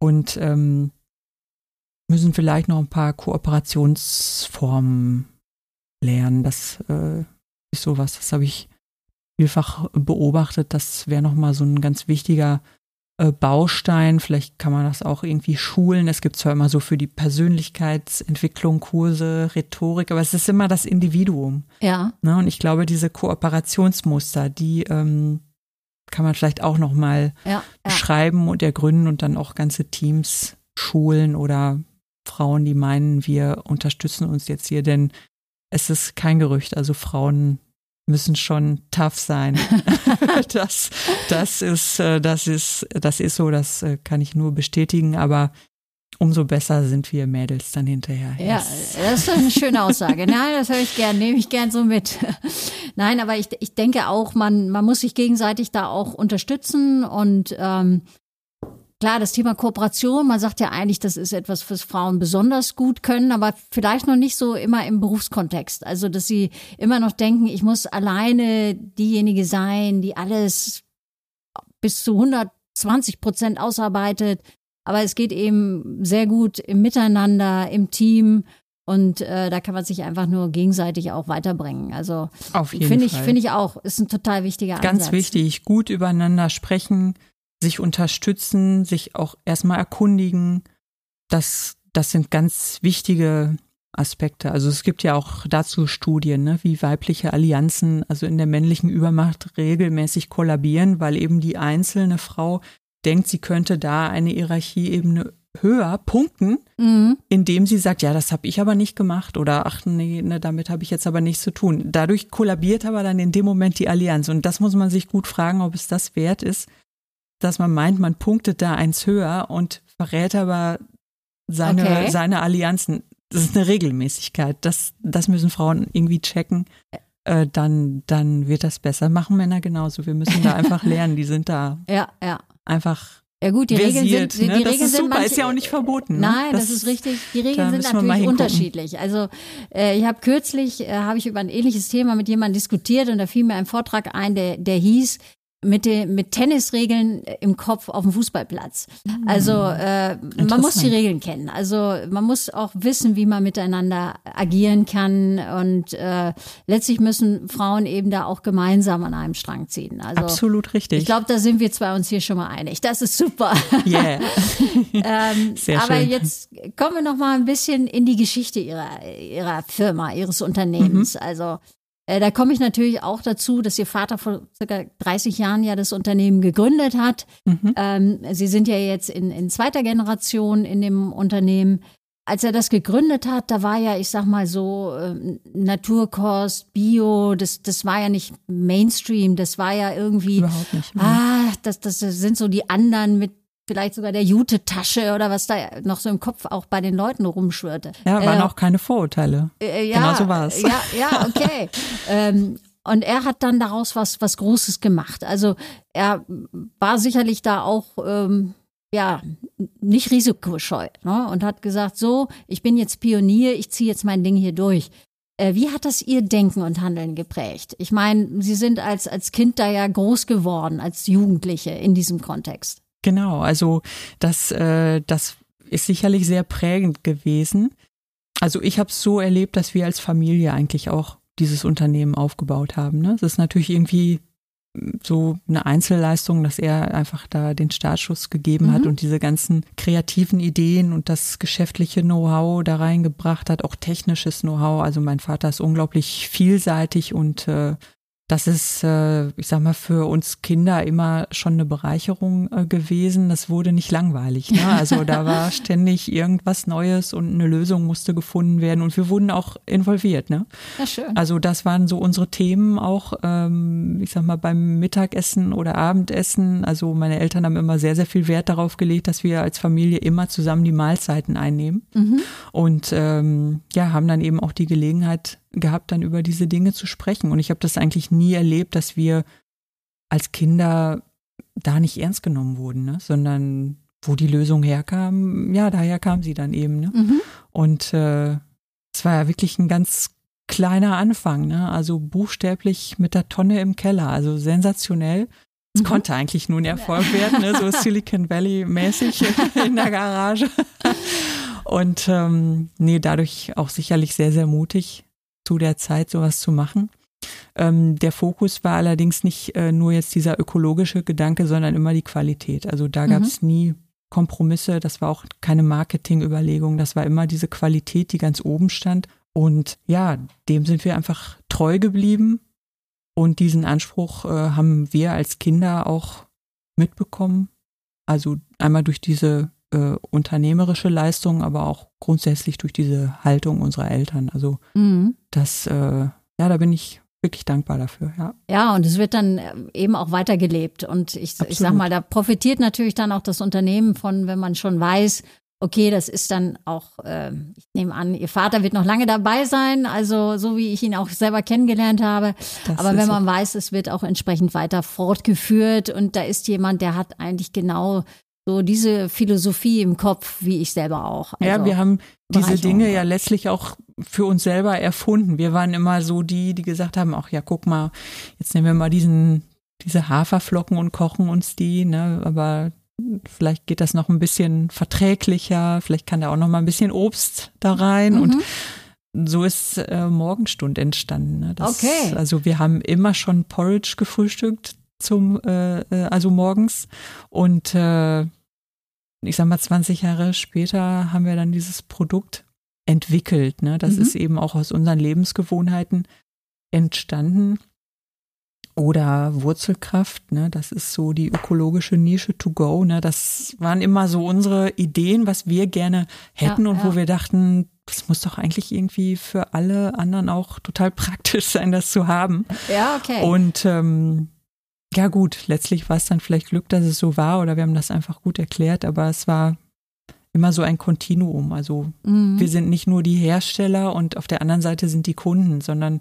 Speaker 3: Und ähm, müssen vielleicht noch ein paar Kooperationsformen lernen. Das äh, ist sowas, das habe ich vielfach beobachtet. Das wäre nochmal so ein ganz wichtiger Baustein. Vielleicht kann man das auch irgendwie schulen. Es gibt zwar immer so für die Persönlichkeitsentwicklung Kurse, Rhetorik, aber es ist immer das Individuum.
Speaker 2: Ja.
Speaker 3: Ne? Und ich glaube, diese Kooperationsmuster, die ähm, kann man vielleicht auch nochmal
Speaker 2: Ja. ja.
Speaker 3: beschreiben und ergründen und dann auch ganze Teams schulen oder Frauen, die meinen, wir unterstützen uns jetzt hier, denn es ist kein Gerücht. Also Frauen müssen schon tough sein. das, das ist, äh, das ist, das ist so, das äh, kann ich nur bestätigen, aber umso besser sind wir Mädels dann hinterher.
Speaker 2: Ja,
Speaker 3: Yes.
Speaker 2: das ist eine schöne Aussage. Nein, das höre ich gern, nehme ich gern so mit. Nein, aber ich, ich denke auch, man, man muss sich gegenseitig da auch unterstützen und ähm, klar, das Thema Kooperation, man sagt ja eigentlich, das ist etwas, was Frauen besonders gut können, aber vielleicht noch nicht so immer im Berufskontext. Also, dass sie immer noch denken, ich muss alleine diejenige sein, die alles bis zu 120 Prozent ausarbeitet. Aber es geht eben sehr gut im Miteinander, im Team. Und äh, da kann man sich einfach nur gegenseitig auch weiterbringen. Also finde ich, finde ich auch, ist ein total wichtiger
Speaker 3: Ganz
Speaker 2: Ansatz.
Speaker 3: wichtig, gut übereinander sprechen, sich unterstützen, sich auch erstmal erkundigen. Das, das sind ganz wichtige Aspekte. Also es gibt ja auch dazu Studien, ne, wie weibliche Allianzen, also in der männlichen Übermacht regelmäßig kollabieren, weil eben die einzelne Frau denkt, sie könnte da eine Hierarchieebene höher punkten,
Speaker 2: Mhm.
Speaker 3: indem sie sagt, ja, das habe ich aber nicht gemacht oder ach nee, ne, damit habe ich jetzt aber nichts zu tun. Dadurch kollabiert aber dann in dem Moment die Allianz und das muss man sich gut fragen, ob es das wert ist, dass man meint, man punktet da eins höher und verrät aber seine,
Speaker 2: Okay.
Speaker 3: seine Allianzen. Das ist eine Regelmäßigkeit. Das, das müssen Frauen irgendwie checken. Äh, dann, dann wird das besser. Machen Männer genauso. Wir müssen da einfach lernen. Die sind da
Speaker 2: Ja, ja.
Speaker 3: einfach
Speaker 2: Ja gut, die
Speaker 3: versiert.
Speaker 2: Regeln sind, die,
Speaker 3: ne?
Speaker 2: die
Speaker 3: das
Speaker 2: Regeln
Speaker 3: ist
Speaker 2: sind
Speaker 3: super,
Speaker 2: manche,
Speaker 3: ist ja auch nicht verboten. Ne?
Speaker 2: Nein, das, ist richtig. Die Regeln sind natürlich unterschiedlich. Also äh, ich habe kürzlich äh, habe ich über ein ähnliches Thema mit jemandem diskutiert und da fiel mir ein Vortrag ein, der der hieß mit den mit Tennisregeln im Kopf auf dem Fußballplatz. Also äh, man muss die. Regeln kennen. Also man muss auch wissen, wie man miteinander agieren kann und äh, letztlich müssen Frauen eben da auch gemeinsam an einem Strang ziehen. Also
Speaker 3: Absolut richtig.
Speaker 2: ich glaube, da sind wir zwei uns hier schon mal einig. Das ist super.
Speaker 3: yeah.
Speaker 2: Ähm,
Speaker 3: Sehr
Speaker 2: aber
Speaker 3: schön.
Speaker 2: jetzt kommen wir noch mal ein bisschen in die Geschichte ihrer, ihrer Firma, ihres Unternehmens.
Speaker 3: Mhm.
Speaker 2: Also äh, da komme ich natürlich auch dazu, dass ihr Vater vor circa 30 Jahren ja das Unternehmen gegründet hat.
Speaker 3: Mhm.
Speaker 2: Ähm, Sie sind ja jetzt in, in zweiter Generation in dem Unternehmen. Als er das gegründet hat, da war ja, ich sag mal so, ähm, Naturkost, Bio, das, das war ja nicht Mainstream, das war ja irgendwie
Speaker 3: Überhaupt nicht. Mhm.
Speaker 2: Ah, das, das sind so die anderen mit vielleicht sogar der Jute-Tasche oder was da noch so im Kopf auch bei den Leuten rumschwirrte.
Speaker 3: Ja, waren
Speaker 2: Äh,
Speaker 3: auch keine Vorurteile.
Speaker 2: äh, ja,
Speaker 3: genau so war's.
Speaker 2: Ja, ja, okay. ähm, und er hat dann daraus was, was Großes gemacht. Also er war sicherlich da auch, ähm, ja, nicht risikoscheu ne? und hat gesagt, so, ich bin jetzt Pionier, ich ziehe jetzt mein Ding hier durch. Äh, Wie hat das Ihr Denken und Handeln geprägt? Ich meine, Sie sind als, als Kind da ja groß geworden, als Jugendliche in diesem Kontext.
Speaker 3: Genau, also das, äh, das ist sicherlich sehr prägend gewesen. Also ich habe es so erlebt, dass wir als Familie eigentlich auch dieses Unternehmen aufgebaut haben. Ne? Es ist natürlich irgendwie so eine Einzelleistung, dass er einfach da den Startschuss gegeben hat
Speaker 2: Mhm.
Speaker 3: und diese ganzen kreativen Ideen und das geschäftliche Know-how da reingebracht hat, auch technisches Know-how. Also mein Vater ist unglaublich vielseitig und äh, das ist, äh, ich sag mal, für uns Kinder immer schon eine Bereicherung äh, gewesen. Das wurde nicht langweilig. Ne? Also da war ständig irgendwas Neues und eine Lösung musste gefunden werden und wir wurden auch involviert. Ne?
Speaker 2: Ja, schön.
Speaker 3: Also das waren so unsere Themen auch, ähm, ich sag mal, beim Mittagessen oder Abendessen. Also meine Eltern haben immer sehr, sehr viel Wert darauf gelegt, dass wir als Familie immer zusammen die Mahlzeiten einnehmen.
Speaker 2: Mhm.
Speaker 3: Und ähm, ja, haben dann eben auch die Gelegenheit gehabt, dann über diese Dinge zu sprechen. Und ich habe das eigentlich nie erlebt, dass wir als Kinder da nicht ernst genommen wurden, ne? sondern wo die Lösung herkam, ja, daher kam sie dann eben. Ne?
Speaker 2: Mhm.
Speaker 3: Und äh, es war ja wirklich ein ganz kleiner Anfang, ne? Also buchstäblich mit der Tonne im Keller, also sensationell. Es
Speaker 2: Mhm.
Speaker 3: konnte eigentlich nur ein Erfolg werden, ne? so Silicon Valley mäßig in der Garage. Und ähm, nee, dadurch auch sicherlich sehr, sehr mutig zu der Zeit sowas zu machen. Ähm, der Fokus war allerdings nicht äh, nur jetzt dieser ökologische Gedanke, sondern immer die Qualität. Also da gab es mhm. nie Kompromisse, das war auch keine Marketingüberlegung, das war immer diese Qualität, die ganz oben stand. Und ja, dem sind wir einfach treu geblieben. Und diesen Anspruch äh, haben wir als Kinder auch mitbekommen. Also einmal durch diese äh, unternehmerische Leistung, aber auch grundsätzlich durch diese Haltung unserer Eltern. Also mhm. Das, äh, ja, da bin ich wirklich dankbar dafür, ja.
Speaker 2: Ja, und es wird dann äh, eben auch weitergelebt. Und ich, ich sag mal, da profitiert natürlich dann auch das Unternehmen von, wenn man schon weiß, okay, das ist dann auch, äh, ich nehme an, Ihr Vater wird noch lange dabei sein, also so wie ich ihn auch selber kennengelernt habe. Das Aber wenn man so. weiß, es wird auch entsprechend weiter fortgeführt und da ist jemand, der hat eigentlich genau so diese Philosophie im Kopf, wie ich selber auch.
Speaker 3: Also ja, wir haben diese Dinge ja letztlich auch für uns selber erfunden. Wir waren immer so die, die gesagt haben, ach ja, guck mal, jetzt nehmen wir mal diesen, diese Haferflocken und kochen uns die, ne, aber vielleicht geht das noch ein bisschen verträglicher, vielleicht kann da auch noch mal ein bisschen Obst da rein mhm. und so ist äh, Morgenstund entstanden. Ne?
Speaker 2: Das, okay.
Speaker 3: Also wir haben immer schon Porridge gefrühstückt zum, äh, äh also morgens und äh, ich sag mal 20 Jahre später haben wir dann dieses Produkt entwickelt. Ne? Das mhm. ist eben auch aus unseren Lebensgewohnheiten entstanden. Oder Wurzelkraft, ne, das ist so die ökologische Nische to go. Ne, das waren immer so unsere Ideen, was wir gerne hätten ja, und ja. wo wir dachten, das muss doch eigentlich irgendwie für alle anderen auch total praktisch sein, das zu haben.
Speaker 2: Ja, okay.
Speaker 3: Und ähm, ja gut, letztlich war es dann vielleicht Glück, dass es so war oder wir haben das einfach gut erklärt, aber es war immer so ein Kontinuum. Also mhm. wir sind nicht nur die Hersteller und auf der anderen Seite sind die Kunden, sondern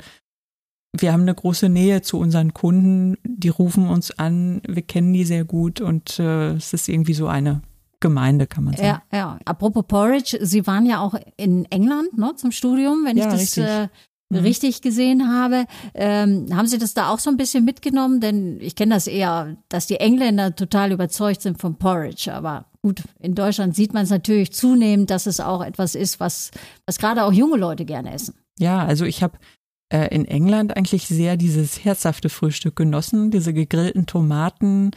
Speaker 3: wir haben eine große Nähe zu unseren Kunden, die rufen uns an, wir kennen die sehr gut und äh, es ist irgendwie so eine Gemeinde, kann man sagen.
Speaker 2: Ja, ja. Apropos Porridge, Sie waren ja auch in England ne, zum Studium, wenn ja, ich das richtig. Äh. Richtig gesehen habe. Ähm, haben Sie das da auch so ein bisschen mitgenommen? Denn ich kenne das eher, dass die Engländer total überzeugt sind vom Porridge. Aber gut, in Deutschland sieht man es natürlich zunehmend, dass es auch etwas ist, was, was gerade auch junge Leute gerne essen.
Speaker 3: Ja, also ich habe äh, in England eigentlich sehr dieses herzhafte Frühstück genossen, diese gegrillten Tomaten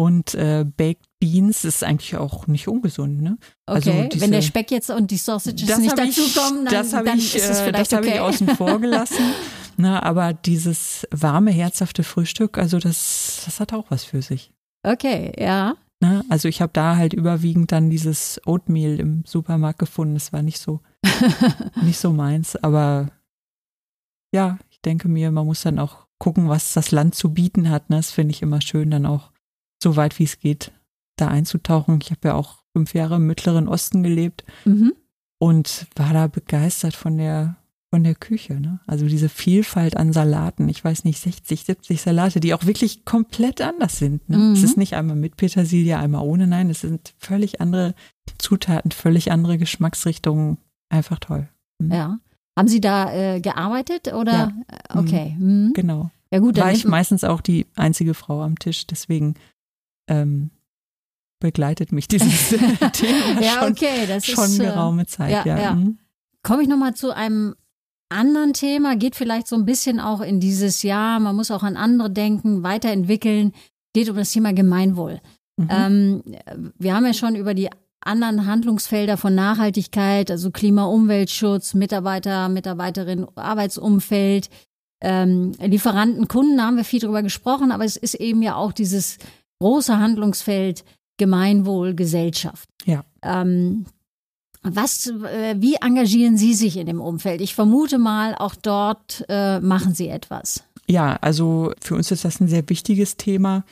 Speaker 3: und äh, Baked Beans ist eigentlich auch nicht ungesund, ne?
Speaker 2: Also okay, diese, wenn der Speck jetzt und die Sausages nicht dazukommen, dann,
Speaker 3: das
Speaker 2: dann
Speaker 3: ich, ist es äh, vielleicht das okay. Das habe ich außen vor gelassen. Na, ne? aber dieses warme, herzhafte Frühstück, also das, das hat auch was für sich.
Speaker 2: Okay, ja.
Speaker 3: Na, ne? also ich habe da halt überwiegend dann dieses Oatmeal im Supermarkt gefunden. Das war nicht so, nicht so meins, aber ja, ich denke mir, man muss dann auch gucken, was das Land zu bieten hat. Ne? Das finde ich immer schön, dann auch so weit wie es geht, da einzutauchen. Ich habe ja auch fünf Jahre im Mittleren Osten gelebt mhm. und war da begeistert von der von der Küche. Ne? Also diese Vielfalt an Salaten, ich weiß nicht, 60, 70 Salate, die auch wirklich komplett anders sind. Ne? Mhm. Es ist nicht einmal mit Petersilie, einmal ohne, nein, es sind völlig andere Zutaten, völlig andere Geschmacksrichtungen. Einfach toll.
Speaker 2: Mhm. Ja. Haben Sie da äh, gearbeitet oder? Ja. Äh, okay. Mhm.
Speaker 3: mhm. Genau. Ja gut, dann war ich meistens auch die einzige Frau am Tisch, deswegen ähm, begleitet mich dieses Thema ja, schon, okay, das schon ist, äh, geraume Zeit. Ja, ja. ja. Mhm.
Speaker 2: Komme ich nochmal zu einem anderen Thema, geht vielleicht so ein bisschen auch in dieses Jahr, man muss auch an andere denken, weiterentwickeln, geht um das Thema Gemeinwohl. Mhm. Ähm, wir haben ja schon über die anderen Handlungsfelder von Nachhaltigkeit, also Klima, Umweltschutz, Mitarbeiter, Mitarbeiterin, Arbeitsumfeld, ähm, Lieferanten, Kunden, haben wir viel drüber gesprochen, aber es ist eben ja auch dieses große Handlungsfeld Gemeinwohl, Gesellschaft.
Speaker 3: Ja.
Speaker 2: Ähm, was, äh, wie engagieren Sie sich in dem Umfeld? Ich vermute mal, auch dort äh, machen Sie etwas.
Speaker 3: Ja, also für uns ist das ein sehr wichtiges Thema,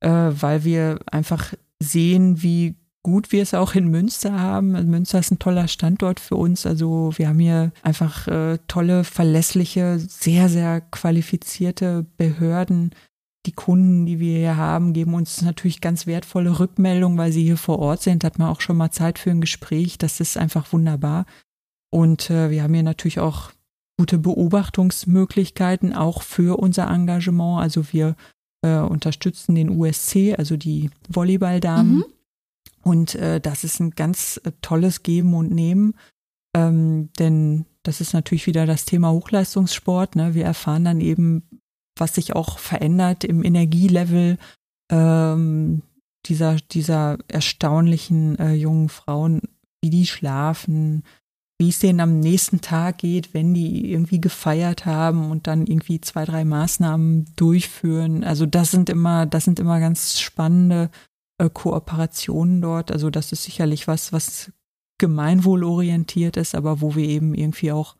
Speaker 3: äh, weil wir einfach sehen, wie gut wir es auch in Münster haben. Also Münster ist ein toller Standort für uns. Also wir haben hier einfach äh, tolle, verlässliche, sehr, sehr qualifizierte Behörden. Die Kunden, die wir hier haben, geben uns natürlich ganz wertvolle Rückmeldungen, weil sie hier vor Ort sind. Hat man auch schon mal Zeit für ein Gespräch. Das ist einfach wunderbar. Und äh, wir haben hier natürlich auch gute Beobachtungsmöglichkeiten auch für unser Engagement. Also wir äh, unterstützen den USC, also die Volleyballdamen. Mhm. Und äh, das ist ein ganz äh, tolles Geben und Nehmen, ähm, denn das ist natürlich wieder das Thema Hochleistungssport. Ne? Wir erfahren dann eben was sich auch verändert im Energielevel ähm, dieser, dieser erstaunlichen äh, jungen Frauen, wie die schlafen, wie es denen am nächsten Tag geht, wenn die irgendwie gefeiert haben und dann irgendwie zwei, drei Maßnahmen durchführen. Also das sind immer, das sind immer ganz spannende äh, Kooperationen dort. Also das ist sicherlich was, was gemeinwohlorientiert ist, aber wo wir eben irgendwie auch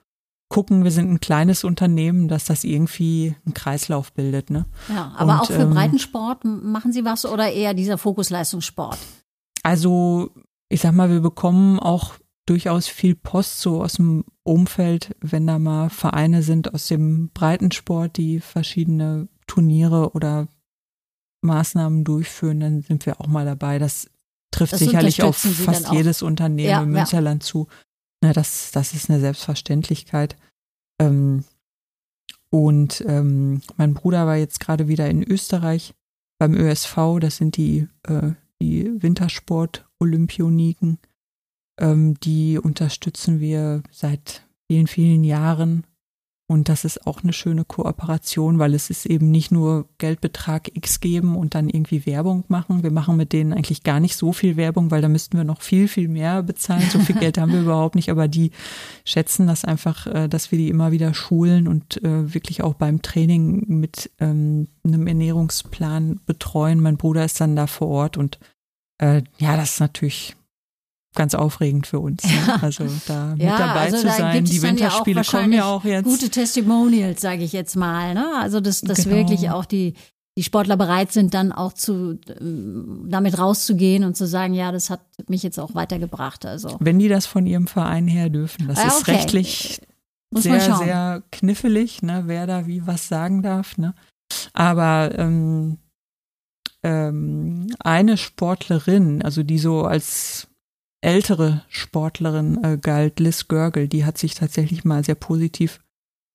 Speaker 3: gucken, wir sind ein kleines Unternehmen, dass das irgendwie einen Kreislauf bildet. Ne?
Speaker 2: Ja, aber und, auch für ähm, Breitensport machen Sie was oder eher dieser Fokusleistungssport?
Speaker 3: Also ich sag mal, wir bekommen auch durchaus viel Post so aus dem Umfeld, wenn da mal Vereine sind aus dem Breitensport, die verschiedene Turniere oder Maßnahmen durchführen, dann sind wir auch mal dabei. Das trifft das sicherlich auf fast jedes Unternehmen ja, im Münsterland ja. zu. Na, das, das ist eine Selbstverständlichkeit. Ähm, und ähm, mein Bruder war jetzt gerade wieder in Österreich beim ÖSV, das sind die, äh, die Wintersport-Olympioniken. Ähm, die unterstützen wir seit vielen, vielen Jahren und das ist auch eine schöne Kooperation, weil es ist eben nicht nur Geldbetrag X geben und dann irgendwie Werbung machen. Wir machen mit denen eigentlich gar nicht so viel Werbung, weil da müssten wir noch viel, viel mehr bezahlen. So viel Geld haben wir überhaupt nicht, aber die schätzen das einfach, äh, dass wir die immer wieder schulen und äh, wirklich auch beim Training mit ähm, einem Ernährungsplan betreuen. Mein Bruder ist dann da vor Ort und äh, ja, das ist natürlich ganz aufregend für uns. Ne? Also da mit ja, dabei also zu sein. Die Winterspiele ja kommen ja auch jetzt.
Speaker 2: Gute Testimonials, sage ich jetzt mal. Ne? Also dass, dass genau. wirklich auch die die Sportler bereit sind, dann auch zu ähm, damit rauszugehen und zu sagen, ja, das hat mich jetzt auch weitergebracht. Also
Speaker 3: wenn die das von ihrem Verein her dürfen, das ah, ist rechtlich Muss sehr sehr knifflig, ne, wer da wie was sagen darf. Ne? Aber ähm, ähm, eine Sportlerin, also die so als ältere Sportlerin äh, galt, Liz Görgel, die hat sich tatsächlich mal sehr positiv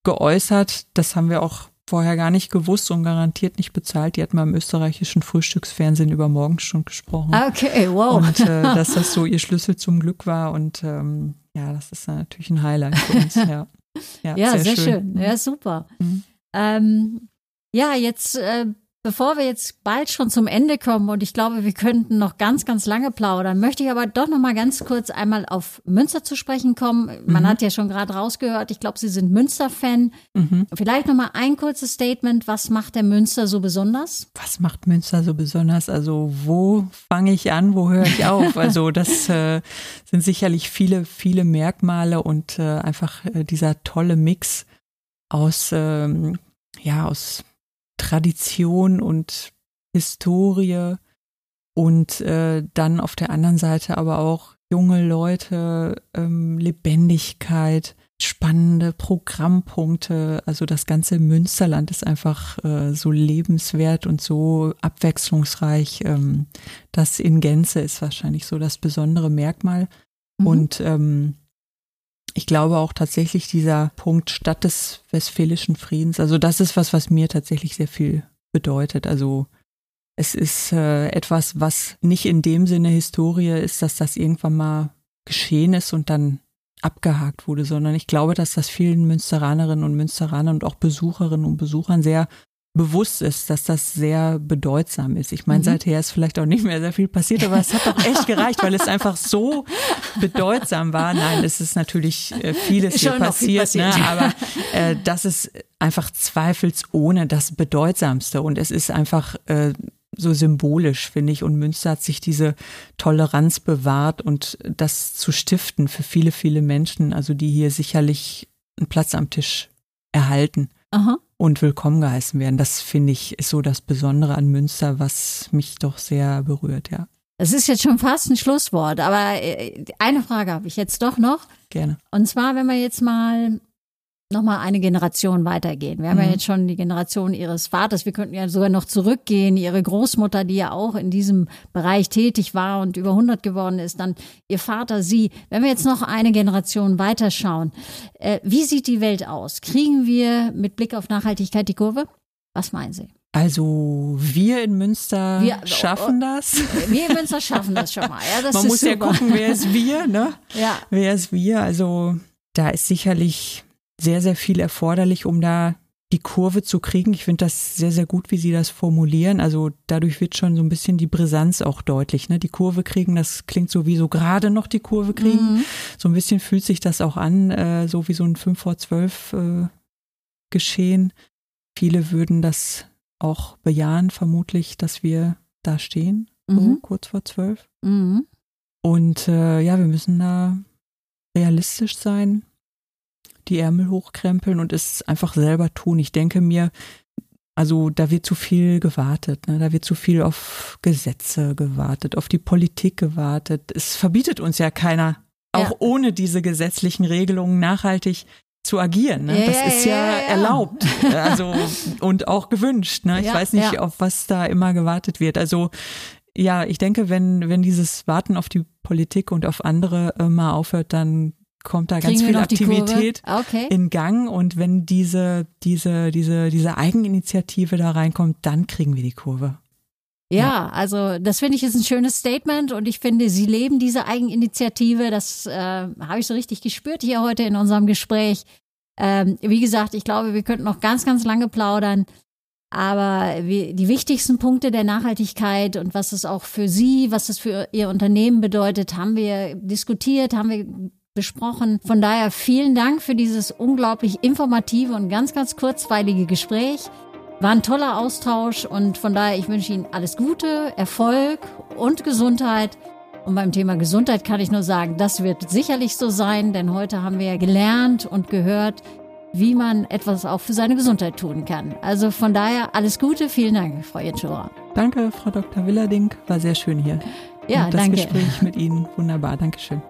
Speaker 3: geäußert. Das haben wir auch vorher gar nicht gewusst und garantiert nicht bezahlt. Die hat mal im österreichischen Frühstücksfernsehen über Morgenstund gesprochen.
Speaker 2: Okay, wow.
Speaker 3: Und äh, dass das so ihr Schlüssel zum Glück war. Und ähm, ja, das ist natürlich ein Highlight für uns. Ja,
Speaker 2: ja, ja sehr, sehr schön. schön. Ja, super. Mhm. Ähm, ja, jetzt äh, Bevor wir jetzt bald schon zum Ende kommen und ich glaube, wir könnten noch ganz, ganz lange plaudern, möchte ich aber doch noch mal ganz kurz einmal auf Münster zu sprechen kommen. Man mhm. hat ja schon gerade rausgehört, ich glaube, Sie sind Münster-Fan. Mhm. Vielleicht noch mal ein kurzes Statement. Was macht der Münster so besonders?
Speaker 3: Was macht Münster so besonders? Also wo fange ich an, wo höre ich auf? Also das äh, sind sicherlich viele, viele Merkmale und äh, einfach äh, dieser tolle Mix aus, ähm, ja, aus Tradition und Historie und äh, dann auf der anderen Seite aber auch junge Leute, ähm, Lebendigkeit, spannende Programmpunkte. Also das ganze Münsterland ist einfach äh, so lebenswert und so abwechslungsreich. Ähm, das in Gänze ist wahrscheinlich so das besondere Merkmal. Mhm. Und ähm, ich glaube auch tatsächlich dieser Punkt statt des Westfälischen Friedens, also das ist was, was mir tatsächlich sehr viel bedeutet. Also es ist äh, etwas, was nicht in dem Sinne Historie ist, dass das irgendwann mal geschehen ist und dann abgehakt wurde, sondern ich glaube, dass das vielen Münsteranerinnen und Münsteranern und auch Besucherinnen und Besuchern sehr bewusst ist, dass das sehr bedeutsam ist. Ich meine, mhm. seither ist vielleicht auch nicht mehr sehr viel passiert, aber es hat doch echt gereicht, weil es einfach so bedeutsam war. Nein, es ist natürlich äh, vieles hier passiert, viel passiert, ne? aber äh, das ist einfach zweifelsohne das Bedeutsamste und es ist einfach äh, so symbolisch, finde ich. Und Münster hat sich diese Toleranz bewahrt und das zu stiften für viele, viele Menschen, also die hier sicherlich einen Platz am Tisch erhalten. Aha und willkommen geheißen werden. Das finde ich ist so das Besondere an Münster, was mich doch sehr berührt, ja.
Speaker 2: Es ist jetzt schon fast ein Schlusswort, aber äh, eine Frage habe ich jetzt doch noch.
Speaker 3: Gerne.
Speaker 2: Und zwar, wenn wir jetzt mal nochmal eine Generation weitergehen. Wir haben mhm. ja jetzt schon die Generation ihres Vaters. Wir könnten ja sogar noch zurückgehen. Ihre Großmutter, die ja auch in diesem Bereich tätig war und über 100 geworden ist. Dann ihr Vater, sie. Wenn wir jetzt noch eine Generation weiterschauen, äh, wie sieht die Welt aus? Kriegen wir mit Blick auf Nachhaltigkeit die Kurve? Was meinen Sie?
Speaker 3: Also wir in Münster wir, schaffen das.
Speaker 2: Wir in Münster schaffen das schon mal. Ja,
Speaker 3: Man muss super. ja gucken, wer ist wir, ne?
Speaker 2: Ja.
Speaker 3: Wer ist wir? Also da ist sicherlich sehr, sehr viel erforderlich, um da die Kurve zu kriegen. Ich finde das sehr, sehr gut, wie Sie das formulieren. Also dadurch wird schon so ein bisschen die Brisanz auch deutlich. Ne? Die Kurve kriegen, das klingt so wie so gerade noch die Kurve kriegen. Mhm. So ein bisschen fühlt sich das auch an, äh, so wie so ein 5 vor 12 äh, geschehen. Viele würden das auch bejahen, vermutlich, dass wir da stehen, mhm. so kurz vor 12. Mhm. Und äh, ja, wir müssen da realistisch sein die Ärmel hochkrempeln und es einfach selber tun. Ich denke mir, also da wird zu viel gewartet, ne? da wird zu viel auf Gesetze gewartet, auf die Politik gewartet. Es verbietet uns ja keiner, auch ja. ohne diese gesetzlichen Regelungen nachhaltig zu agieren. Ne? Ja, das ist ja, ja, erlaubt, also und auch gewünscht. Ne? Ich weiß nicht, auf was da immer gewartet wird. Also ja, ich denke, wenn wenn dieses Warten auf die Politik und auf andere äh, mal aufhört, dann kommt da Kriegen ganz viel Aktivität okay. in Gang und wenn diese, diese, diese, diese Eigeninitiative da reinkommt, dann kriegen wir die Kurve.
Speaker 2: Ja, also das finde ich ist ein schönes Statement und ich finde, Sie leben diese Eigeninitiative. Das äh, habe ich so richtig gespürt hier heute in unserem Gespräch. Ähm, wie gesagt, ich glaube, wir könnten noch ganz, ganz lange plaudern. Aber wie, die wichtigsten Punkte der Nachhaltigkeit und was es auch für Sie, was es für Ihr Unternehmen bedeutet, haben wir diskutiert, haben wir besprochen. Von daher vielen Dank für dieses unglaublich informative und ganz, ganz kurzweilige Gespräch. War ein toller Austausch und von daher, ich wünsche Ihnen alles Gute, Erfolg und Gesundheit. Und beim Thema Gesundheit kann ich nur sagen, das wird sicherlich so sein, denn heute haben wir ja gelernt und gehört, wie man etwas auch für seine Gesundheit tun kann. Also von daher alles Gute, vielen Dank, Frau Jetschura.
Speaker 3: Danke, Frau Dr. Willerding, war sehr schön hier. Ja, und das danke. Gespräch mit Ihnen, wunderbar, Dankeschön.